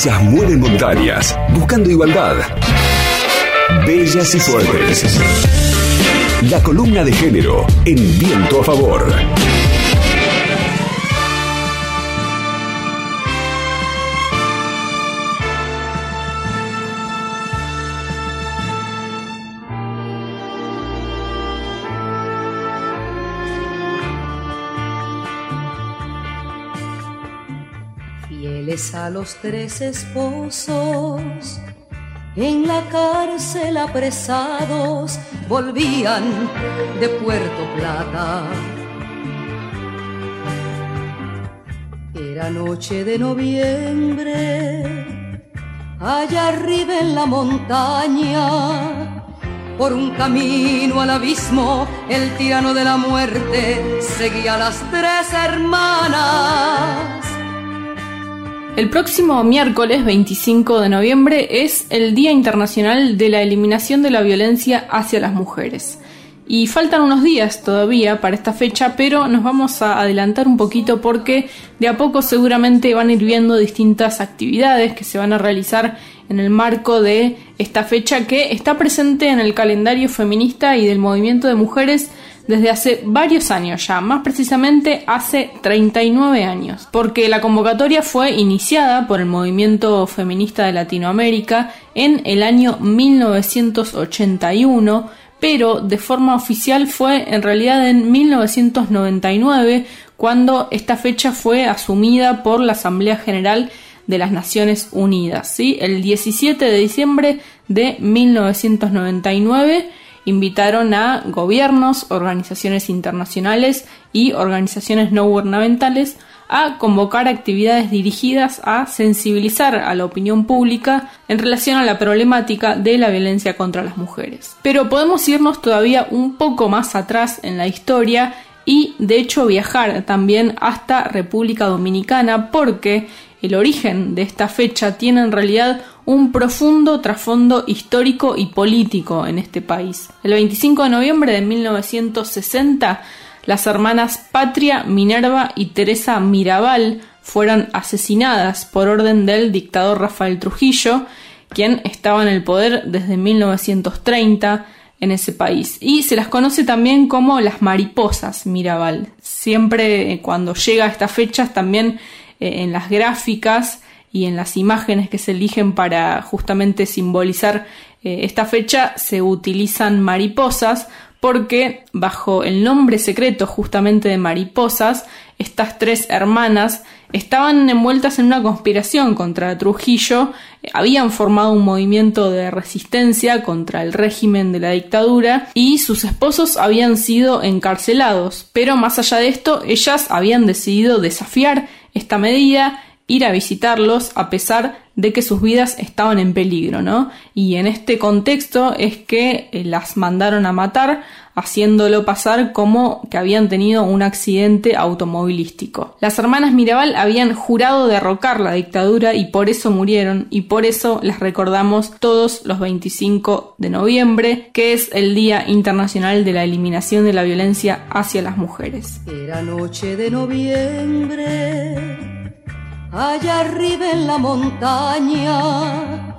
Ellas mueven montañas, buscando igualdad. Bellas y fuertes. La columna de género en viento a favor. Fieles a los tres esposos en la cárcel apresados volvían de Puerto Plata. Era noche de noviembre, allá arriba en la montaña, por un camino al abismo, el tirano de la muerte seguía a las tres hermanas el próximo miércoles 25 de noviembre es el Día Internacional de la Eliminación de la Violencia hacia las Mujeres. Y faltan unos días todavía para esta fecha, pero nos vamos a adelantar un poquito porque de a poco seguramente van a ir viendo distintas actividades que se van a realizar en el marco de esta fecha que está presente en el calendario feminista y del movimiento de mujeres desde hace varios años ya, más precisamente hace 39 años, porque la convocatoria fue iniciada por el movimiento feminista de Latinoamérica en el año 1981, pero de forma oficial fue en realidad en 1999, cuando esta fecha fue asumida por la Asamblea General de las Naciones Unidas, ¿sí? el 17 de diciembre de 1999 invitaron a gobiernos, organizaciones internacionales y organizaciones no gubernamentales a convocar actividades dirigidas a sensibilizar a la opinión pública en relación a la problemática de la violencia contra las mujeres. Pero podemos irnos todavía un poco más atrás en la historia y de hecho viajar también hasta República Dominicana porque el origen de esta fecha tiene en realidad un profundo trasfondo histórico y político en este país. El 25 de noviembre de 1960, las hermanas Patria, Minerva y Teresa Mirabal fueron asesinadas por orden del dictador Rafael Trujillo, quien estaba en el poder desde 1930 en ese país. Y se las conoce también como las mariposas Mirabal. Siempre eh, cuando llega a estas fechas también eh, en las gráficas y en las imágenes que se eligen para justamente simbolizar eh, esta fecha se utilizan mariposas porque bajo el nombre secreto justamente de mariposas, estas tres hermanas estaban envueltas en una conspiración contra Trujillo, habían formado un movimiento de resistencia contra el régimen de la dictadura y sus esposos habían sido encarcelados, pero más allá de esto, ellas habían decidido desafiar esta medida ir a visitarlos a pesar de que sus vidas estaban en peligro, ¿no? Y en este contexto es que eh, las mandaron a matar, haciéndolo pasar como que habían tenido un accidente automovilístico. Las hermanas Mirabal habían jurado derrocar la dictadura y por eso murieron y por eso las recordamos todos los 25 de noviembre, que es el Día Internacional de la Eliminación de la Violencia hacia las Mujeres. Era noche de noviembre allá arriba en la montaña.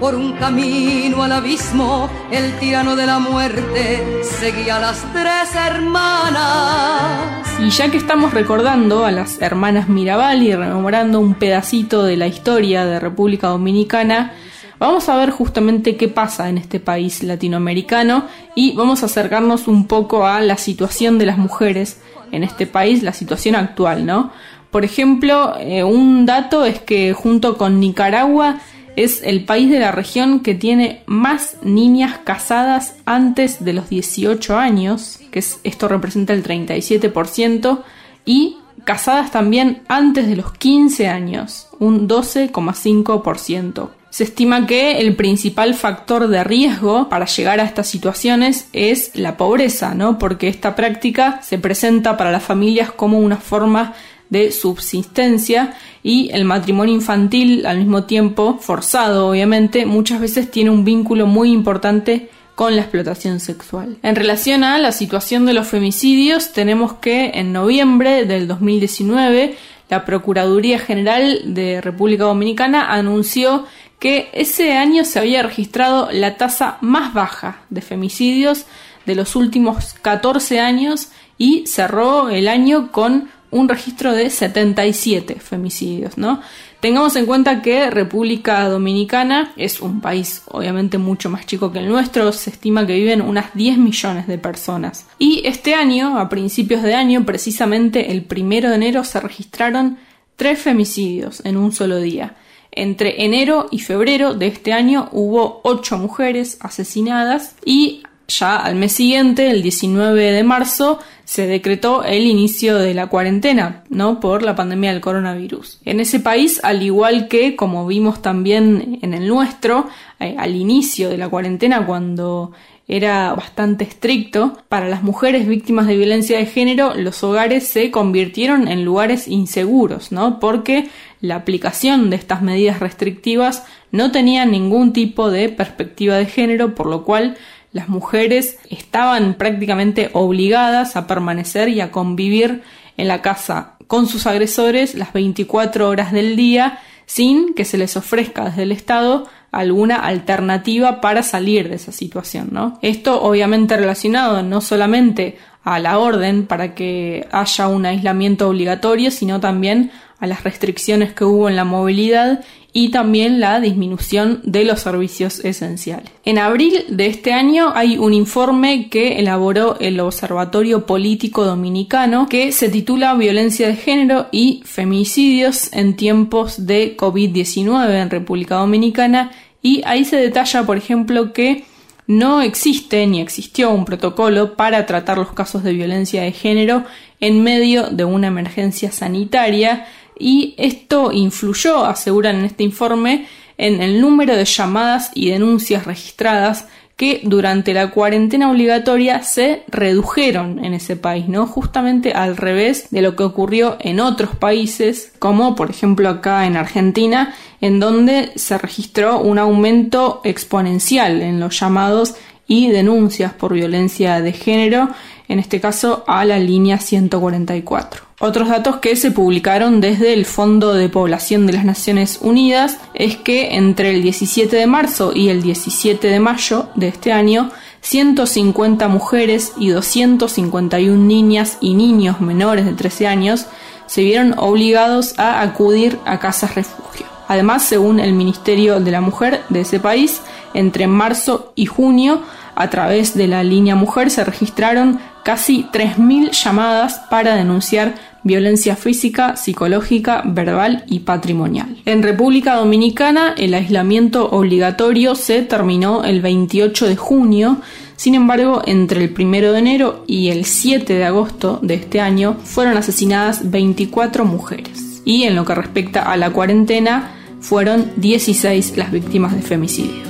Por un camino al abismo, el tirano de la muerte seguía a las tres hermanas. Y ya que estamos recordando a las hermanas Mirabal y rememorando un pedacito de la historia de República Dominicana, vamos a ver justamente qué pasa en este país latinoamericano y vamos a acercarnos un poco a la situación de las mujeres en este país, la situación actual, ¿no? Por ejemplo, eh, un dato es que junto con Nicaragua es el país de la región que tiene más niñas casadas antes de los 18 años, que es, esto representa el 37%, y casadas también antes de los 15 años, un 12,5%. Se estima que el principal factor de riesgo para llegar a estas situaciones es la pobreza, ¿no? Porque esta práctica se presenta para las familias como una forma de subsistencia y el matrimonio infantil al mismo tiempo, forzado obviamente, muchas veces tiene un vínculo muy importante con la explotación sexual. En relación a la situación de los femicidios, tenemos que en noviembre del 2019 la Procuraduría General de República Dominicana anunció que ese año se había registrado la tasa más baja de femicidios de los últimos 14 años y cerró el año con un registro de 77 femicidios, ¿no? Tengamos en cuenta que República Dominicana es un país obviamente mucho más chico que el nuestro, se estima que viven unas 10 millones de personas. Y este año, a principios de año, precisamente el primero de enero, se registraron tres femicidios en un solo día. Entre enero y febrero de este año hubo ocho mujeres asesinadas y ya al mes siguiente, el 19 de marzo, se decretó el inicio de la cuarentena, ¿no? Por la pandemia del coronavirus. En ese país, al igual que, como vimos también en el nuestro, eh, al inicio de la cuarentena, cuando era bastante estricto. Para las mujeres víctimas de violencia de género, los hogares se convirtieron en lugares inseguros, ¿no? Porque la aplicación de estas medidas restrictivas no tenía ningún tipo de perspectiva de género, por lo cual las mujeres estaban prácticamente obligadas a permanecer y a convivir en la casa con sus agresores las 24 horas del día sin que se les ofrezca desde el Estado alguna alternativa para salir de esa situación, ¿no? Esto obviamente relacionado no solamente a la orden para que haya un aislamiento obligatorio, sino también a las restricciones que hubo en la movilidad y también la disminución de los servicios esenciales. En abril de este año hay un informe que elaboró el Observatorio Político Dominicano que se titula Violencia de Género y Femicidios en tiempos de COVID-19 en República Dominicana y ahí se detalla, por ejemplo, que no existe ni existió un protocolo para tratar los casos de violencia de género en medio de una emergencia sanitaria y esto influyó, aseguran en este informe, en el número de llamadas y denuncias registradas que durante la cuarentena obligatoria se redujeron en ese país, ¿no? Justamente al revés de lo que ocurrió en otros países, como por ejemplo acá en Argentina, en donde se registró un aumento exponencial en los llamados y denuncias por violencia de género, en este caso a la línea 144. Otros datos que se publicaron desde el Fondo de Población de las Naciones Unidas es que entre el 17 de marzo y el 17 de mayo de este año, 150 mujeres y 251 niñas y niños menores de 13 años se vieron obligados a acudir a casas refugio. Además, según el Ministerio de la Mujer de ese país, entre marzo y junio, a través de la línea Mujer se registraron casi 3.000 llamadas para denunciar violencia física, psicológica, verbal y patrimonial. En República Dominicana el aislamiento obligatorio se terminó el 28 de junio, sin embargo entre el 1 de enero y el 7 de agosto de este año fueron asesinadas 24 mujeres. Y en lo que respecta a la cuarentena, fueron 16 las víctimas de femicidios.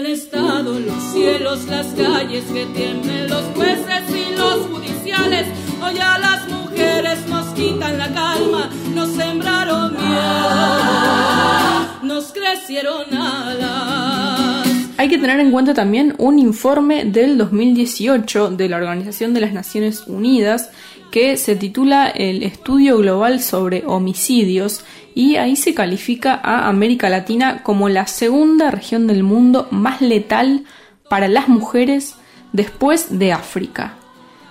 Que tiemblen el Estado, los cielos, las calles, que tiemblen los jueces y los judiciales Hoy a las mujeres nos quitan la calma, nos sembraron miedo, nos crecieron alas. Hay que tener en cuenta también un informe del 2018 de la Organización de las Naciones Unidas que se titula El Estudio Global sobre Homicidios y ahí se califica a América Latina como la segunda región del mundo más letal para las mujeres después de África.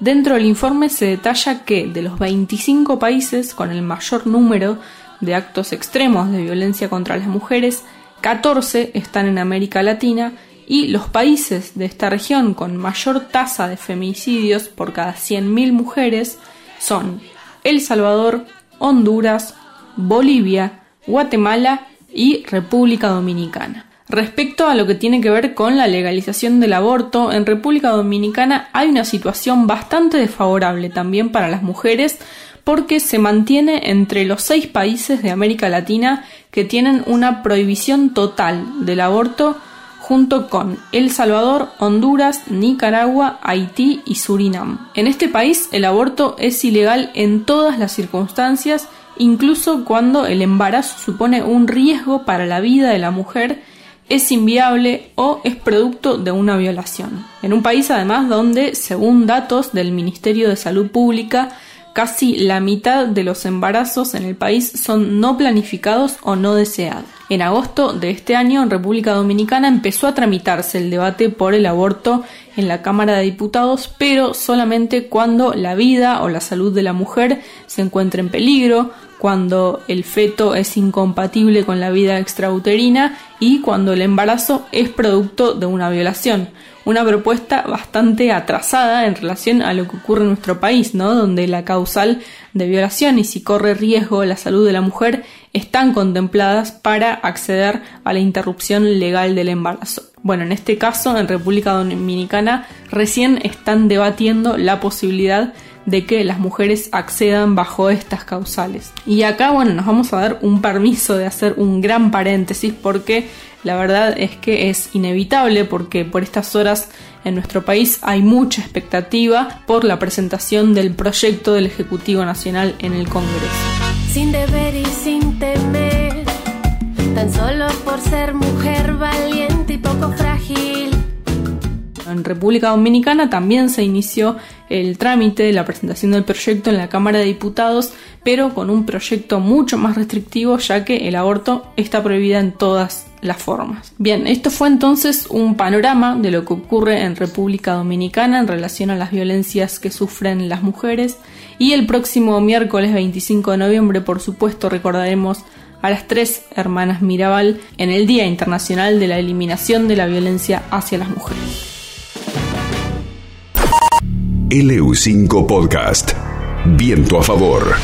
Dentro del informe se detalla que de los 25 países con el mayor número de actos extremos de violencia contra las mujeres, 14 están en América Latina y los países de esta región con mayor tasa de femicidios por cada 100.000 mujeres son El Salvador, Honduras, Bolivia, Guatemala y República Dominicana. Respecto a lo que tiene que ver con la legalización del aborto, en República Dominicana hay una situación bastante desfavorable también para las mujeres porque se mantiene entre los seis países de América Latina que tienen una prohibición total del aborto junto con El Salvador, Honduras, Nicaragua, Haití y Surinam. En este país el aborto es ilegal en todas las circunstancias, incluso cuando el embarazo supone un riesgo para la vida de la mujer es inviable o es producto de una violación. En un país además donde, según datos del Ministerio de Salud Pública, casi la mitad de los embarazos en el país son no planificados o no deseados. En agosto de este año, en República Dominicana empezó a tramitarse el debate por el aborto en la Cámara de Diputados, pero solamente cuando la vida o la salud de la mujer se encuentra en peligro, cuando el feto es incompatible con la vida extrauterina y cuando el embarazo es producto de una violación. Una propuesta bastante atrasada en relación a lo que ocurre en nuestro país, ¿no? Donde la causal de violación y si corre riesgo la salud de la mujer están contempladas para acceder a la interrupción legal del embarazo. Bueno, en este caso, en República Dominicana, recién están debatiendo la posibilidad de que las mujeres accedan bajo estas causales. Y acá, bueno, nos vamos a dar un permiso de hacer un gran paréntesis porque la verdad es que es inevitable porque por estas horas en nuestro país hay mucha expectativa por la presentación del proyecto del Ejecutivo Nacional en el Congreso. Sin deber y sin temer, tan solo por ser mujer valiente y poco frágil. En República Dominicana también se inició el trámite de la presentación del proyecto en la Cámara de Diputados, pero con un proyecto mucho más restrictivo ya que el aborto está prohibido en todas las formas. Bien, esto fue entonces un panorama de lo que ocurre en República Dominicana en relación a las violencias que sufren las mujeres y el próximo miércoles 25 de noviembre por supuesto recordaremos a las tres hermanas Mirabal en el Día Internacional de la Eliminación de la Violencia hacia las Mujeres. LU5 Podcast. Viento a favor.